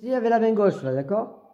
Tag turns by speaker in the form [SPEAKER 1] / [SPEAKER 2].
[SPEAKER 1] Sì, ve la main gauche d'accord